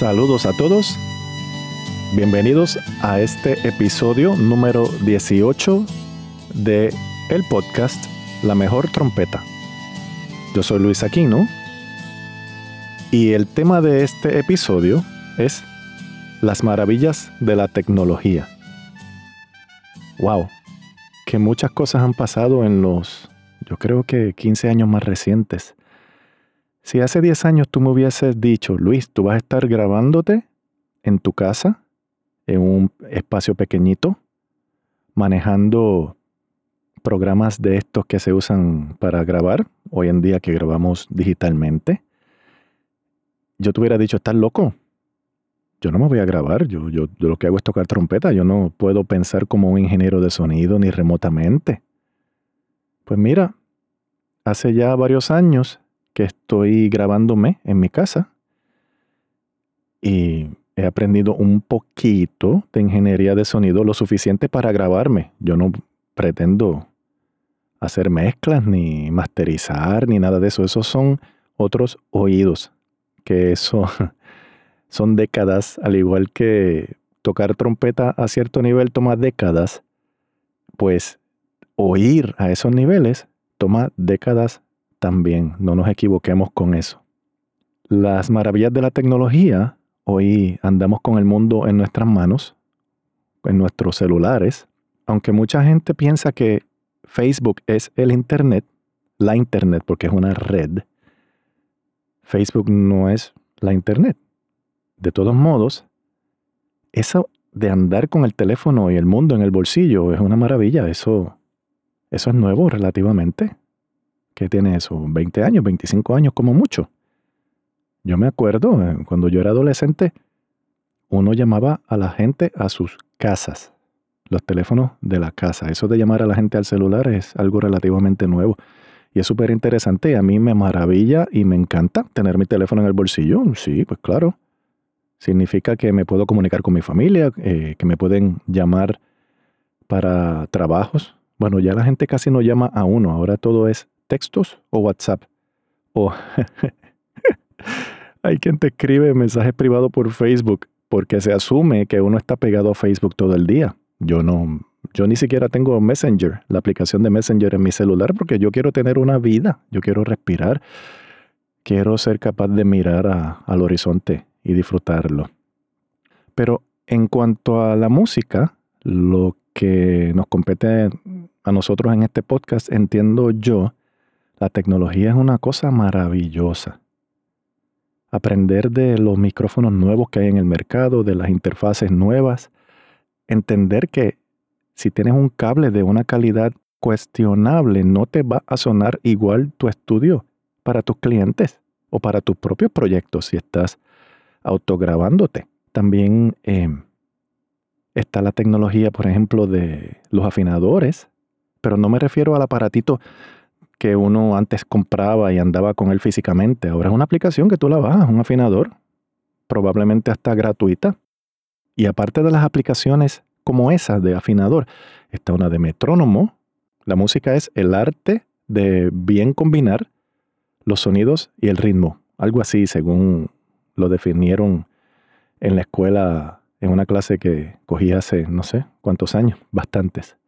Saludos a todos. Bienvenidos a este episodio número 18 de el podcast La mejor trompeta. Yo soy Luis Aquino y el tema de este episodio es las maravillas de la tecnología. Wow, que muchas cosas han pasado en los, yo creo que 15 años más recientes. Si hace 10 años tú me hubieses dicho, Luis, tú vas a estar grabándote en tu casa, en un espacio pequeñito, manejando programas de estos que se usan para grabar, hoy en día que grabamos digitalmente, yo te hubiera dicho, estás loco. Yo no me voy a grabar, yo, yo, lo que hago es tocar trompeta, yo no puedo pensar como un ingeniero de sonido ni remotamente. Pues mira, hace ya varios años que estoy grabándome en mi casa y he aprendido un poquito de ingeniería de sonido, lo suficiente para grabarme. Yo no pretendo hacer mezclas, ni masterizar, ni nada de eso. Esos son otros oídos, que eso son décadas, al igual que tocar trompeta a cierto nivel toma décadas, pues oír a esos niveles toma décadas también, no nos equivoquemos con eso. Las maravillas de la tecnología, hoy andamos con el mundo en nuestras manos, en nuestros celulares, aunque mucha gente piensa que Facebook es el Internet, la Internet porque es una red, Facebook no es la Internet. De todos modos, eso de andar con el teléfono y el mundo en el bolsillo es una maravilla, eso, eso es nuevo relativamente. ¿Qué tiene eso? ¿20 años, 25 años como mucho? Yo me acuerdo, eh, cuando yo era adolescente, uno llamaba a la gente a sus casas, los teléfonos de la casa. Eso de llamar a la gente al celular es algo relativamente nuevo. Y es súper interesante a mí me maravilla y me encanta tener mi teléfono en el bolsillo. Sí, pues claro. Significa que me puedo comunicar con mi familia, eh, que me pueden llamar para trabajos. Bueno, ya la gente casi no llama a uno, ahora todo es textos o WhatsApp. O hay quien te escribe mensajes privados por Facebook porque se asume que uno está pegado a Facebook todo el día. Yo no, yo ni siquiera tengo Messenger, la aplicación de Messenger en mi celular porque yo quiero tener una vida, yo quiero respirar, quiero ser capaz de mirar al horizonte y disfrutarlo. Pero en cuanto a la música, lo que nos compete a nosotros en este podcast, entiendo yo, la tecnología es una cosa maravillosa. Aprender de los micrófonos nuevos que hay en el mercado, de las interfaces nuevas, entender que si tienes un cable de una calidad cuestionable, no te va a sonar igual tu estudio para tus clientes o para tus propios proyectos si estás autograbándote. También em, está la tecnología, por ejemplo, de los afinadores, pero no me refiero al aparatito que uno antes compraba y andaba con él físicamente. Ahora es una aplicación que tú la bajas, un afinador, probablemente hasta gratuita. Y aparte de las aplicaciones como esa de afinador, está una de metrónomo. La música es el arte de bien combinar los sonidos y el ritmo. Algo así, según lo definieron en la escuela, en una clase que cogí hace no sé cuántos años, bastantes.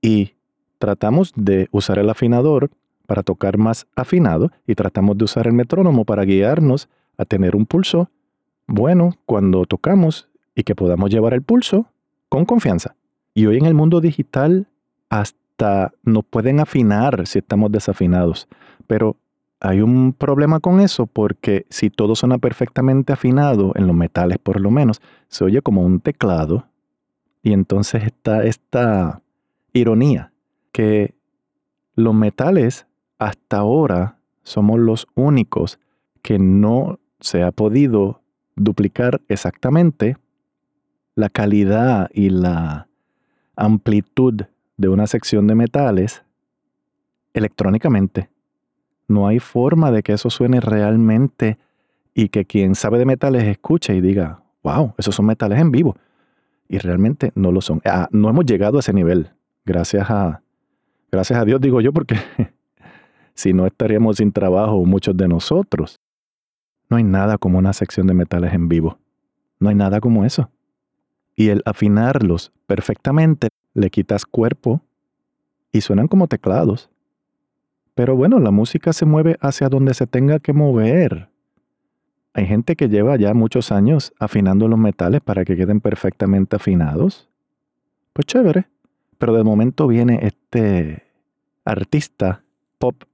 Y tratamos de usar el afinador para tocar más afinado y tratamos de usar el metrónomo para guiarnos a tener un pulso bueno cuando tocamos y que podamos llevar el pulso con confianza. Y hoy en el mundo digital hasta nos pueden afinar si estamos desafinados, pero hay un problema con eso porque si todo suena perfectamente afinado, en los metales por lo menos, se oye como un teclado y entonces está esta ironía que los metales hasta ahora somos los únicos que no se ha podido duplicar exactamente la calidad y la amplitud de una sección de metales electrónicamente. No hay forma de que eso suene realmente y que quien sabe de metales escuche y diga, wow, esos son metales en vivo. Y realmente no lo son. Ah, no hemos llegado a ese nivel. Gracias a, gracias a Dios digo yo porque si no estaríamos sin trabajo muchos de nosotros. No hay nada como una sección de metales en vivo. No hay nada como eso. Y el afinarlos perfectamente le quitas cuerpo y suenan como teclados. Pero bueno, la música se mueve hacia donde se tenga que mover. Hay gente que lleva ya muchos años afinando los metales para que queden perfectamente afinados. Pues chévere. Pero de momento viene este artista pop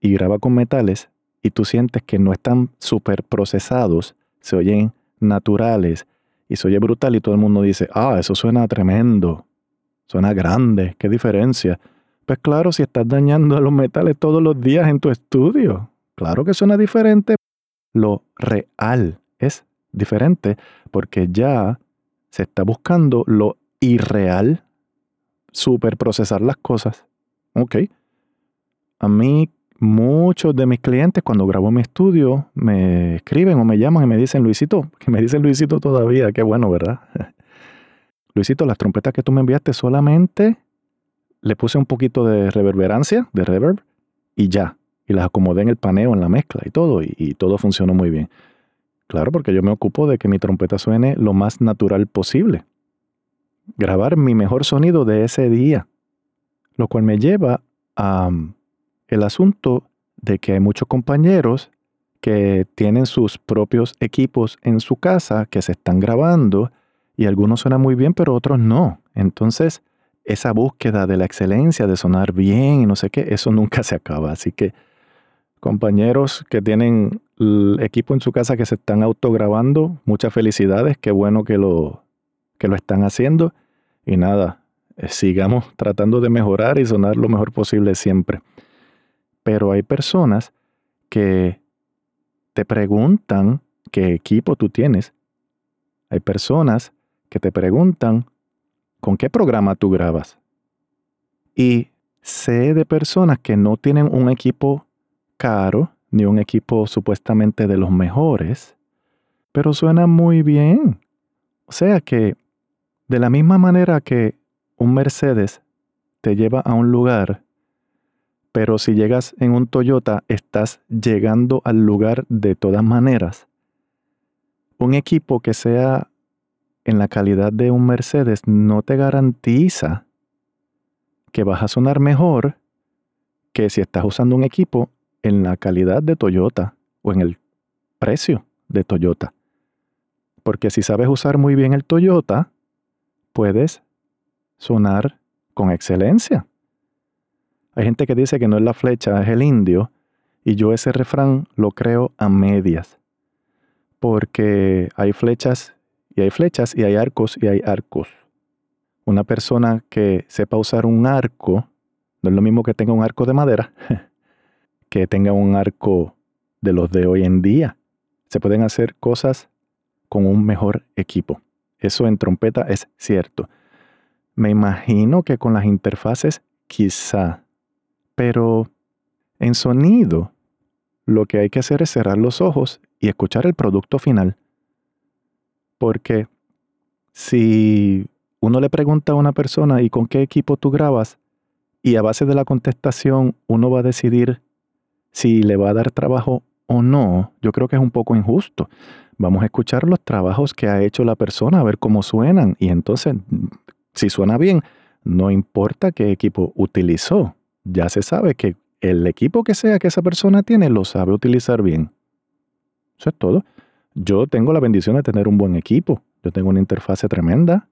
y graba con metales y tú sientes que no están súper procesados, se oyen naturales y se oye brutal y todo el mundo dice, ah, eso suena tremendo, suena grande, qué diferencia. Pues claro, si estás dañando los metales todos los días en tu estudio, claro que suena diferente. Lo real es diferente porque ya se está buscando lo irreal, superprocesar las cosas. Ok. A mí muchos de mis clientes cuando grabo mi estudio me escriben o me llaman y me dicen, Luisito, que me dicen Luisito todavía, qué bueno, ¿verdad? Luisito, las trompetas que tú me enviaste solamente le puse un poquito de reverberancia, de reverb, y ya. Y las acomodé en el paneo, en la mezcla y todo, y, y todo funcionó muy bien. Claro, porque yo me ocupo de que mi trompeta suene lo más natural posible. Grabar mi mejor sonido de ese día. Lo cual me lleva a el asunto de que hay muchos compañeros que tienen sus propios equipos en su casa que se están grabando y algunos suenan muy bien pero otros no. Entonces, esa búsqueda de la excelencia, de sonar bien y no sé qué, eso nunca se acaba. Así que compañeros que tienen equipo en su casa que se están autograbando, muchas felicidades, qué bueno que lo, que lo están haciendo y nada, eh, sigamos tratando de mejorar y sonar lo mejor posible siempre. Pero hay personas que te preguntan qué equipo tú tienes. Hay personas que te preguntan con qué programa tú grabas. Y sé de personas que no tienen un equipo caro, ni un equipo supuestamente de los mejores, pero suena muy bien. O sea que, de la misma manera que un Mercedes te lleva a un lugar pero si llegas en un Toyota, estás llegando al lugar de todas maneras. Un equipo que sea en la calidad de un Mercedes no te garantiza que vas a sonar mejor que si estás usando un equipo en la calidad de Toyota o en el precio de Toyota. Porque si sabes usar muy bien el Toyota, puedes sonar con excelencia. Hay gente que dice que no es la flecha, es el indio, y yo ese refrán lo creo a medias, porque hay flechas y hay flechas y hay arcos y hay arcos. Una persona que sepa usar un arco, no es lo mismo que tenga un arco de madera, que tenga un arco de los de hoy en día. Se pueden hacer cosas con un mejor equipo. Eso en trompeta es cierto. Me imagino que con las interfaces quizá pero en sonido, lo que hay que hacer es cerrar los ojos y escuchar el producto final. Porque si uno le pregunta a una persona y con qué equipo tú grabas, y a base de la contestación uno va a decidir si le va a dar trabajo o no, yo creo que es un poco injusto. Vamos a escuchar los trabajos que ha hecho la persona, a ver cómo suenan, y entonces, si suena bien, no importa qué equipo utilizó, ya se sabe que el equipo que sea que esa persona tiene lo sabe utilizar bien. Eso es todo. Yo tengo la bendición de tener un buen equipo. Yo tengo una interfase tremenda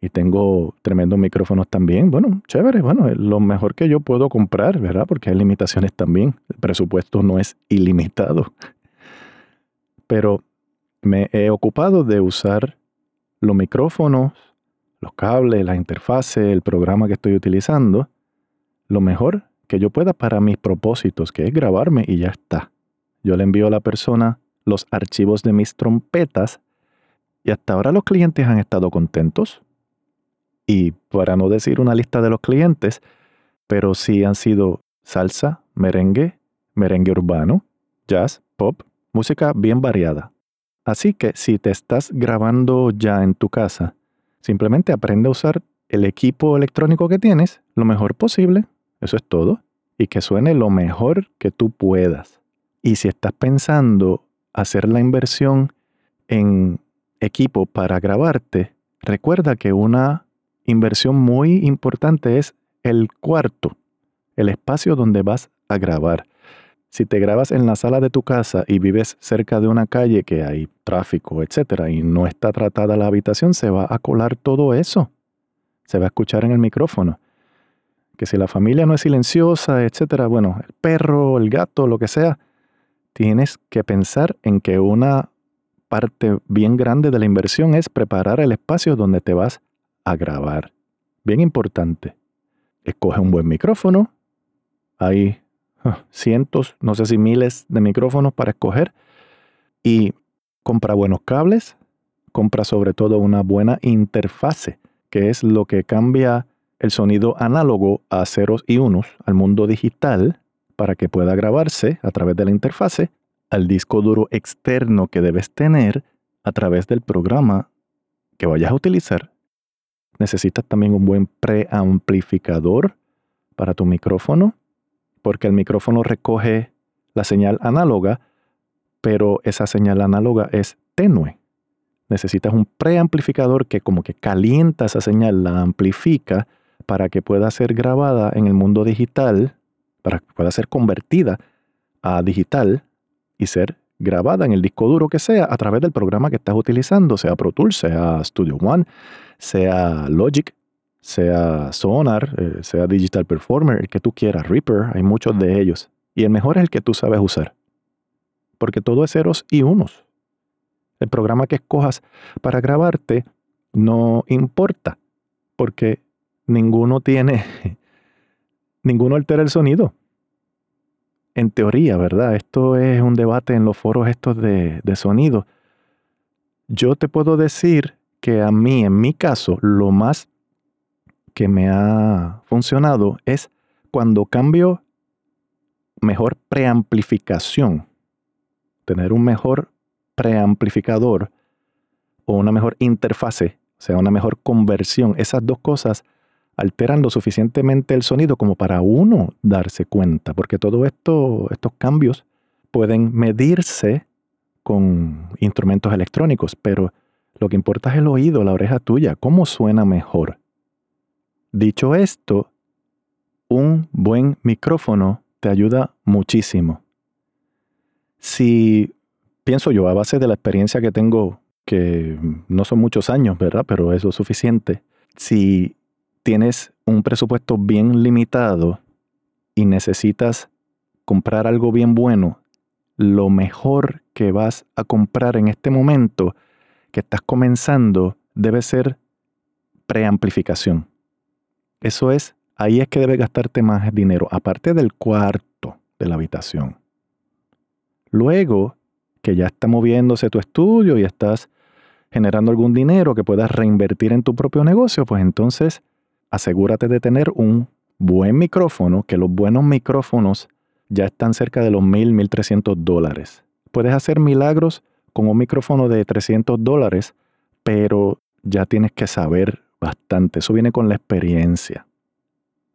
y tengo tremendos micrófonos también. Bueno, chévere, bueno, es lo mejor que yo puedo comprar, ¿verdad? Porque hay limitaciones también. El presupuesto no es ilimitado. Pero me he ocupado de usar los micrófonos, los cables, la interfase, el programa que estoy utilizando lo mejor que yo pueda para mis propósitos, que es grabarme y ya está. Yo le envío a la persona los archivos de mis trompetas y hasta ahora los clientes han estado contentos. Y para no decir una lista de los clientes, pero sí han sido salsa, merengue, merengue urbano, jazz, pop, música bien variada. Así que si te estás grabando ya en tu casa, simplemente aprende a usar el equipo electrónico que tienes lo mejor posible, eso es todo, y que suene lo mejor que tú puedas. Y si estás pensando hacer la inversión en equipo para grabarte, recuerda que una inversión muy importante es el cuarto, el espacio donde vas a grabar. Si te grabas en la sala de tu casa y vives cerca de una calle que hay tráfico, etcétera, y no está tratada la habitación, se va a colar todo eso. Se va a escuchar en el micrófono. Que si la familia no es silenciosa, etcétera, bueno, el perro, el gato, lo que sea, tienes que pensar en que una parte bien grande de la inversión es preparar el espacio donde te vas a grabar. Bien importante. Escoge un buen micrófono. Hay ah, cientos, no sé si miles de micrófonos para escoger. Y compra buenos cables. Compra sobre todo una buena interfase, que es lo que cambia el sonido análogo a ceros y unos al mundo digital para que pueda grabarse a través de la interfase al disco duro externo que debes tener a través del programa que vayas a utilizar. Necesitas también un buen preamplificador para tu micrófono, porque el micrófono recoge la señal análoga, pero esa señal análoga es tenue. Necesitas un preamplificador que como que calienta esa señal, la amplifica para que pueda ser grabada en el mundo digital, para que pueda ser convertida a digital y ser grabada en el disco duro que sea a través del programa que estás utilizando, sea Pro Tools, sea Studio One, sea Logic, sea Sonar, eh, sea Digital Performer, el que tú quieras, Reaper, hay muchos de ellos. Y el mejor es el que tú sabes usar. Porque todo es ceros y unos. El programa que escojas para grabarte no importa, porque ninguno tiene, ninguno altera el sonido en teoría, ¿verdad? Esto es un debate en los foros estos de, de sonido. Yo te puedo decir que a mí, en mi caso, lo más que me ha funcionado es cuando cambio mejor preamplificación, tener un mejor preamplificador o una mejor interfase, o sea, una mejor conversión. Esas dos cosas alteran lo suficientemente el sonido como para uno darse cuenta, porque todos esto, estos cambios pueden medirse con instrumentos electrónicos, pero lo que importa es el oído, la oreja tuya, cómo suena mejor. Dicho esto, un buen micrófono te ayuda muchísimo. Si pienso yo, a base de la experiencia que tengo, que no son muchos años, ¿verdad? Pero es lo suficiente. Si tienes un presupuesto bien limitado y necesitas comprar algo bien bueno, lo mejor que vas a comprar en este momento que estás comenzando debe ser preamplificación. Eso es, ahí es que debes gastarte más dinero, aparte del cuarto de la habitación. Luego que ya está moviéndose tu estudio y estás generando algún dinero que puedas reinvertir en tu propio negocio, pues entonces asegúrate de tener un buen micrófono, que los buenos micrófonos ya están cerca de los 1000, 1300 dólares. Puedes hacer milagros con un micrófono de 300 dólares, pero ya tienes que saber bastante. Eso viene con la experiencia.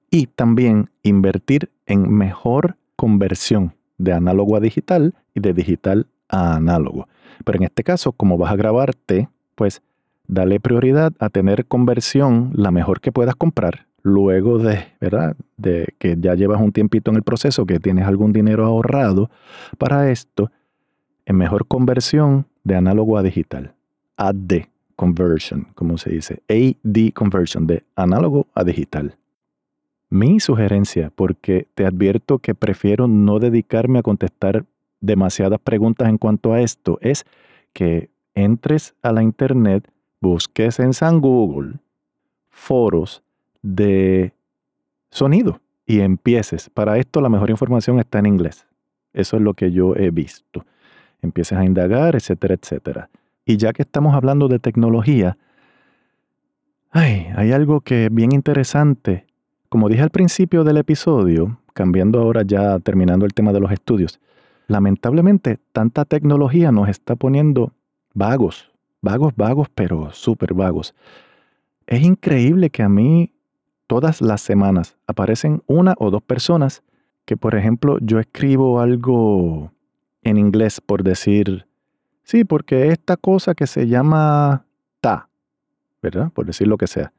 Y también invertir en mejor conversión de análogo a digital y de digital a análogo. Pero en este caso, como vas a grabarte, pues dale prioridad a tener conversión la mejor que puedas comprar luego de, ¿verdad? De que ya llevas un tiempito en el proceso, que tienes algún dinero ahorrado para esto, en mejor conversión de análogo a digital. AD conversion, como se dice. AD conversion, de análogo a digital. Mi sugerencia, porque te advierto que prefiero no dedicarme a contestar demasiadas preguntas en cuanto a esto, es que entres a la internet busques en San Google foros de sonido y empieces. Para esto la mejor información está en inglés. Eso es lo que yo he visto. empieces a indagar, etcétera, etcétera. Y ya que estamos hablando de tecnología, hay algo que es bien interesante. Como dije al principio del episodio, cambiando ahora ya, terminando el tema de los estudios, lamentablemente tanta tecnología nos está poniendo vagos, vagos, vagos, pero súper vagos. Es increíble que a mí todas las semanas aparecen una o dos personas que, por ejemplo, yo escribo algo en inglés por decir, sí, porque esta cosa que se llama ta, ¿verdad? Por decir lo que sea.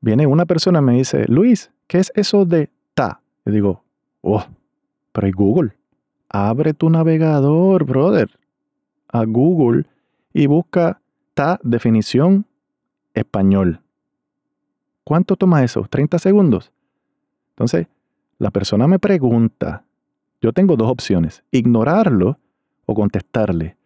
Viene una persona y me dice, Luis, ¿qué es eso de ta? Y digo, oh, pero hay Google. Abre tu navegador, brother, a Google y busca ta definición español. ¿Cuánto toma eso? ¿30 segundos? Entonces, la persona me pregunta, yo tengo dos opciones, ignorarlo o contestarle.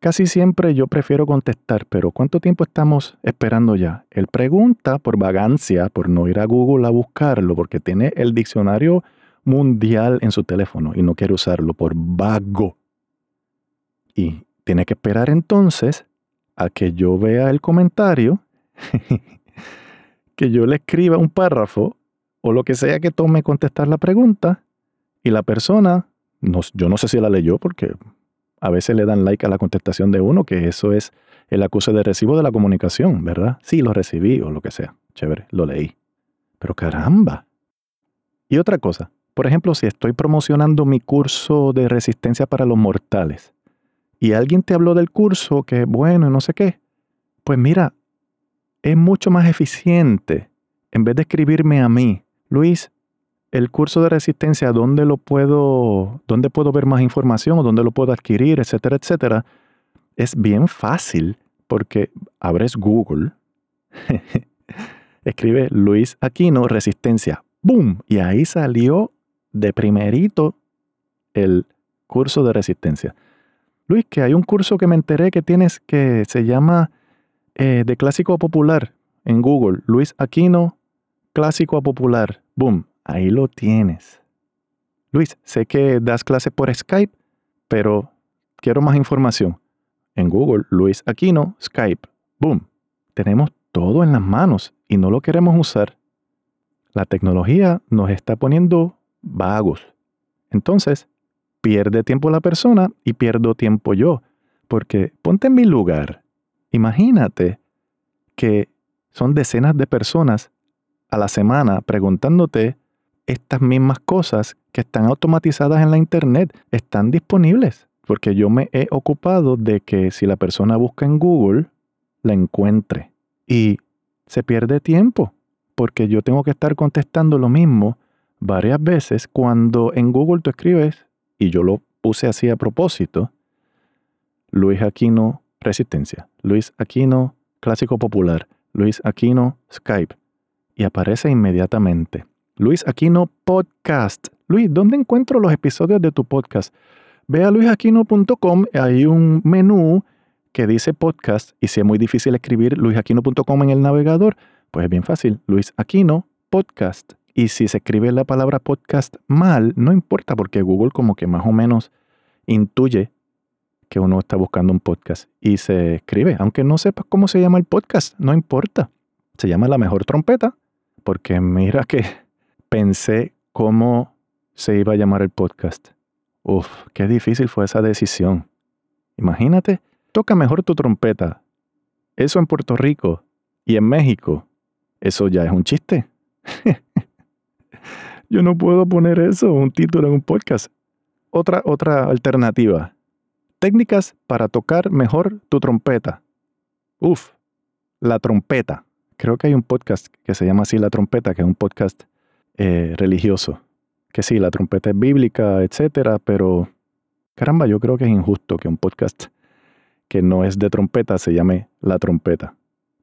Casi siempre yo prefiero contestar, pero ¿cuánto tiempo estamos esperando ya? Él pregunta por vagancia, por no ir a Google a buscarlo, porque tiene el diccionario mundial en su teléfono y no quiere usarlo por vago. Y tiene que esperar entonces a que yo vea el comentario que yo le escriba un párrafo o lo que sea que tome contestar la pregunta y la persona, yo no sé si la leyó porque a veces le dan like a la contestación de uno, que eso es el acuse de recibo de la comunicación, ¿verdad? Sí, lo recibí o lo que sea. Chévere, lo leí. Pero caramba. Y otra cosa, por ejemplo, si estoy promocionando mi curso de resistencia para los mortales y alguien te habló del curso que bueno no sé qué, pues mira, es mucho más eficiente, en vez de escribirme a mí, Luis, el curso de resistencia, ¿dónde lo puedo, dónde puedo ver más información o dónde lo puedo adquirir, etcétera, etcétera? Es bien fácil porque abres Google, escribe Luis Aquino Resistencia, ¡boom! Y ahí salió de primerito el curso de resistencia. Luis, que hay un curso que me enteré que tienes que se llama eh, de clásico popular en Google, Luis Aquino, clásico popular, boom, ahí lo tienes. Luis, sé que das clases por Skype, pero quiero más información. En Google, Luis Aquino, Skype, boom, tenemos todo en las manos y no lo queremos usar. La tecnología nos está poniendo vagos. Entonces, pierde tiempo la persona y pierdo tiempo yo, porque ponte en mi lugar. Imagínate que son decenas de personas a la semana preguntándote estas mismas cosas que están automatizadas en la Internet, están disponibles, porque yo me he ocupado de que si la persona busca en Google, la encuentre. Y se pierde tiempo, porque yo tengo que estar contestando lo mismo varias veces cuando en Google tú escribes, y yo lo puse así a propósito, Luis Aquino Resistencia, Luis Aquino Clásico Popular, Luis Aquino Skype, y aparece inmediatamente. Luis Aquino Podcast. Luis, ¿dónde encuentro los episodios de tu podcast? Ve a luisaquino.com, hay un menú que dice podcast, y si es muy difícil escribir luisaquino.com en el navegador, pues es bien fácil, Luis Aquino Podcast. Y si se escribe la palabra podcast mal, no importa porque Google como que más o menos intuye que uno está buscando un podcast y se escribe, aunque no sepas cómo se llama el podcast, no importa. Se llama La Mejor Trompeta, porque mira que pensé cómo se iba a llamar el podcast. Uf, qué difícil fue esa decisión. Imagínate, toca mejor tu trompeta. Eso en Puerto Rico y en México, eso ya es un chiste. Yo no puedo poner eso, un título en un podcast. Otra, otra alternativa Técnicas para tocar mejor tu trompeta. Uf, la trompeta. Creo que hay un podcast que se llama así La Trompeta, que es un podcast eh, religioso. Que sí, la trompeta es bíblica, etcétera, pero caramba, yo creo que es injusto que un podcast que no es de trompeta se llame La Trompeta.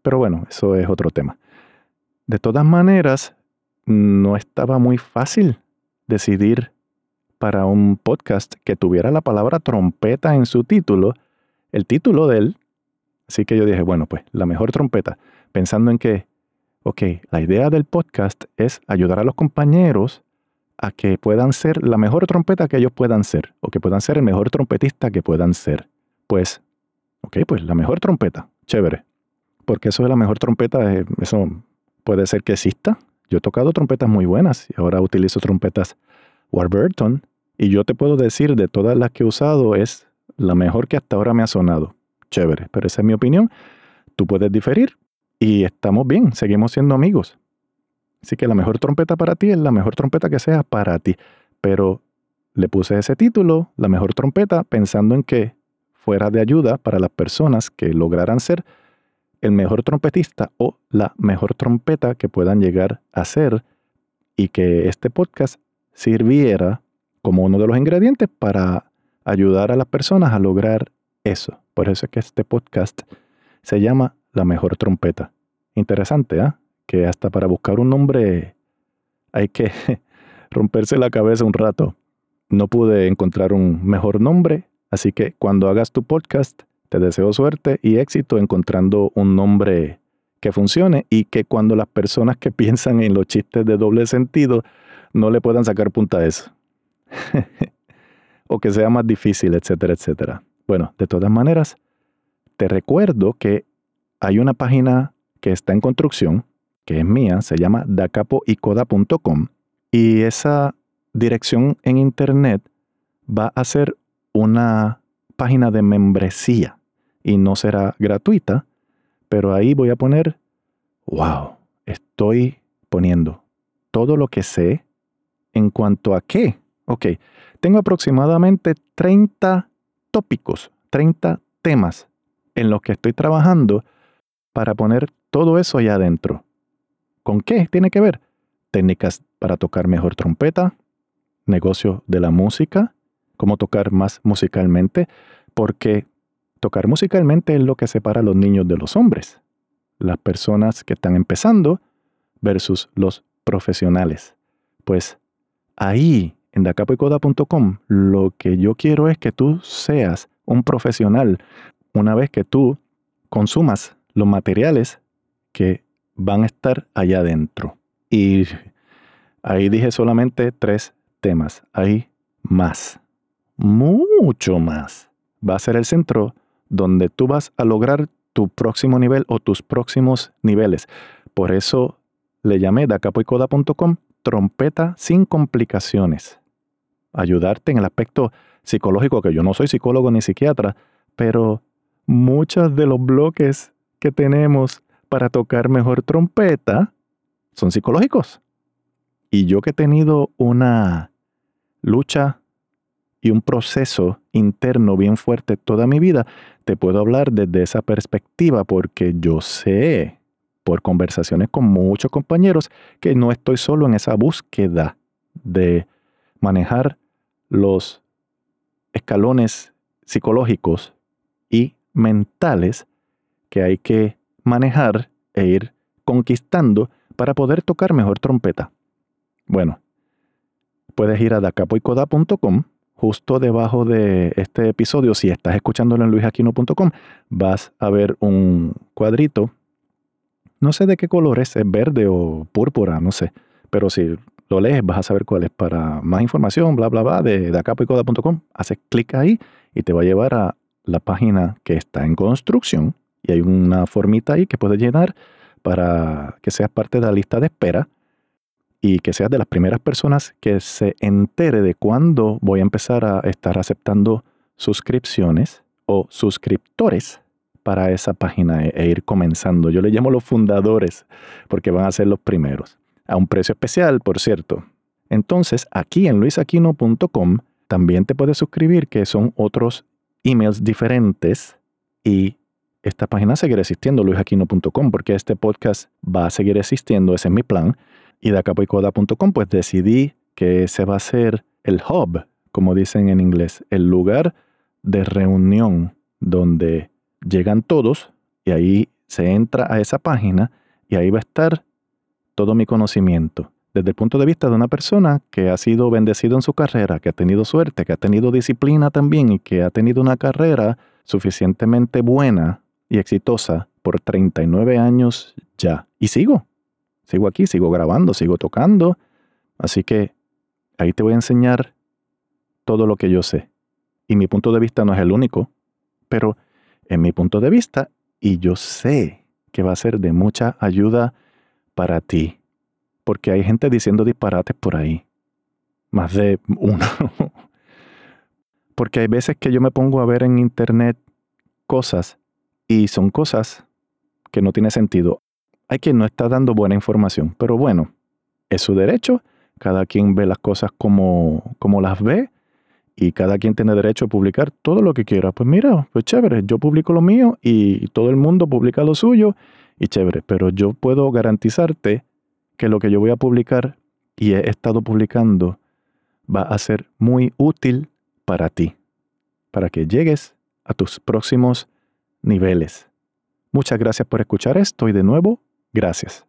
Pero bueno, eso es otro tema. De todas maneras, no estaba muy fácil decidir para un podcast que tuviera la palabra trompeta en su título, el título de él. Así que yo dije, bueno, pues la mejor trompeta, pensando en que, ok, la idea del podcast es ayudar a los compañeros a que puedan ser la mejor trompeta que ellos puedan ser, o que puedan ser el mejor trompetista que puedan ser. Pues, ok, pues la mejor trompeta, chévere. Porque eso de la mejor trompeta, eh, eso puede ser que exista. Yo he tocado trompetas muy buenas y ahora utilizo trompetas Warburton. Y yo te puedo decir de todas las que he usado es la mejor que hasta ahora me ha sonado. Chévere, pero esa es mi opinión. Tú puedes diferir y estamos bien, seguimos siendo amigos. Así que la mejor trompeta para ti es la mejor trompeta que sea para ti. Pero le puse ese título, la mejor trompeta, pensando en que fuera de ayuda para las personas que lograran ser el mejor trompetista o la mejor trompeta que puedan llegar a ser y que este podcast sirviera como uno de los ingredientes para ayudar a las personas a lograr eso. Por eso es que este podcast se llama La mejor trompeta. Interesante, ¿ah? Que hasta para buscar un nombre hay que romperse la cabeza un rato. No pude encontrar un mejor nombre, así que cuando hagas tu podcast, te deseo suerte y éxito encontrando un nombre que funcione y que cuando las personas que piensan en los chistes de doble sentido no le puedan sacar punta a eso. o que sea más difícil, etcétera, etcétera. Bueno, de todas maneras, te recuerdo que hay una página que está en construcción, que es mía, se llama dacapoicoda.com y esa dirección en internet va a ser una página de membresía y no será gratuita, pero ahí voy a poner, wow, estoy poniendo todo lo que sé en cuanto a qué. Ok, tengo aproximadamente 30 tópicos, 30 temas en los que estoy trabajando para poner todo eso allá adentro. ¿Con qué tiene que ver? Técnicas para tocar mejor trompeta, negocio de la música, cómo tocar más musicalmente, porque tocar musicalmente es lo que separa a los niños de los hombres, las personas que están empezando versus los profesionales. Pues ahí en dacapoicoda.com lo que yo quiero es que tú seas un profesional una vez que tú consumas los materiales que van a estar allá adentro. Y ahí dije solamente tres temas. Hay más, mucho más. Va a ser el centro donde tú vas a lograr tu próximo nivel o tus próximos niveles. Por eso le llamé dacapoicoda.com trompeta sin complicaciones. Ayudarte en el aspecto psicológico, que yo no soy psicólogo ni psiquiatra, pero muchos de los bloques que tenemos para tocar mejor trompeta son psicológicos. Y yo que he tenido una lucha y un proceso interno bien fuerte toda mi vida, te puedo hablar desde esa perspectiva porque yo sé por conversaciones con muchos compañeros que no estoy solo en esa búsqueda de manejar los escalones psicológicos y mentales que hay que manejar e ir conquistando para poder tocar mejor trompeta. Bueno, puedes ir a dacapoicoda.com justo debajo de este episodio, si estás escuchándolo en luisaquino.com, vas a ver un cuadrito. No sé de qué color es, es verde o púrpura, no sé. Pero si lo lees, vas a saber cuál es. Para más información, bla, bla, bla, de dacapoicoda.com, haces clic ahí y te va a llevar a la página que está en construcción. Y hay una formita ahí que puedes llenar para que seas parte de la lista de espera y que seas de las primeras personas que se entere de cuándo voy a empezar a estar aceptando suscripciones o suscriptores para esa página e, e, ir comenzando. Yo le llamo los fundadores porque van a ser los primeros. A un precio especial, por cierto. Entonces, aquí en luisaquino.com también te puedes suscribir, que son otros emails diferentes y esta página seguirá existiendo, luisaquino.com, porque este podcast va a seguir existiendo, ese es mi plan y de acapoicoda.com, pues decidí que ese va a ser el hub, como dicen en inglés, el lugar de reunión donde llegan todos y ahí se entra a esa página y ahí va a estar todo mi conocimiento. Desde el punto de vista de una persona que ha sido bendecido en su carrera, que ha tenido suerte, que ha tenido disciplina también y que ha tenido una carrera suficientemente buena y exitosa por 39 años ya. Y sigo, Sigo aquí, sigo grabando, sigo tocando. Así que Ahí te voy a enseñar todo lo que yo sé. Y mi punto de vista no es el único, pero en mi punto de vista, y yo sé que va a ser de mucha ayuda para ti, porque hay gente diciendo disparates por ahí, más de uno. porque hay veces que yo me pongo a ver en internet cosas y son cosas que no tienen sentido. Hay quien no está dando buena información, pero bueno, es su derecho, cada quien ve las cosas como, como las ve y cada quien tiene derecho a publicar todo lo que quiera. Pues mira, pues chévere, yo publico lo mío y todo el mundo publica lo suyo y chévere, pero yo puedo garantizarte que lo que yo voy a publicar y he estado publicando va a ser muy útil para ti, para que llegues a tus próximos niveles. Muchas gracias por escuchar esto y de nuevo, gracias.